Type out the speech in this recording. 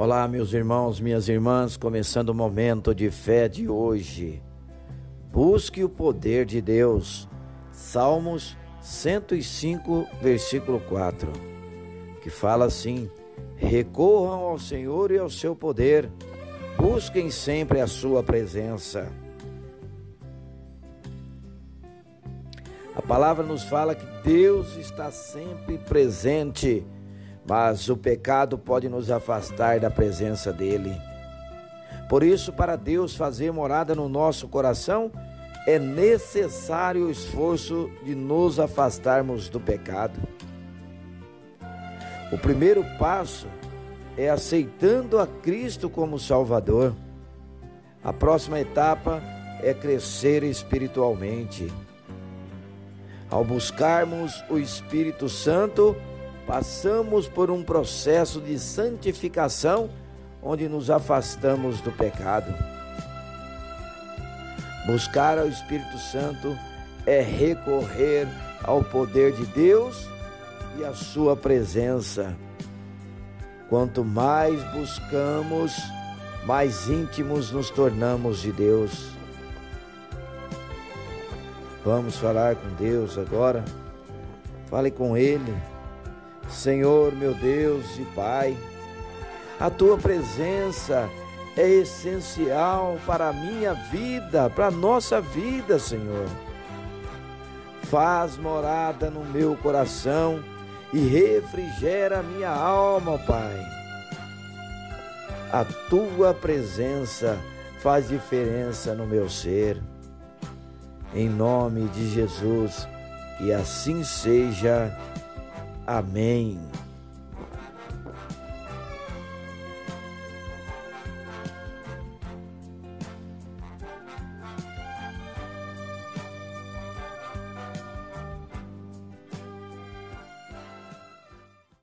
Olá, meus irmãos, minhas irmãs, começando o momento de fé de hoje. Busque o poder de Deus. Salmos 105, versículo 4, que fala assim: Recorram ao Senhor e ao seu poder, busquem sempre a sua presença. A palavra nos fala que Deus está sempre presente mas o pecado pode nos afastar da presença dele. Por isso, para Deus fazer morada no nosso coração, é necessário o esforço de nos afastarmos do pecado. O primeiro passo é aceitando a Cristo como Salvador. A próxima etapa é crescer espiritualmente. Ao buscarmos o Espírito Santo, passamos por um processo de santificação onde nos afastamos do pecado. Buscar ao Espírito Santo é recorrer ao poder de Deus e à Sua presença. Quanto mais buscamos, mais íntimos nos tornamos de Deus. Vamos falar com Deus agora. Fale com Ele. Senhor, meu Deus e Pai, a tua presença é essencial para a minha vida, para a nossa vida, Senhor. Faz morada no meu coração e refrigera minha alma, Pai. A tua presença faz diferença no meu ser. Em nome de Jesus, que assim seja. Amém.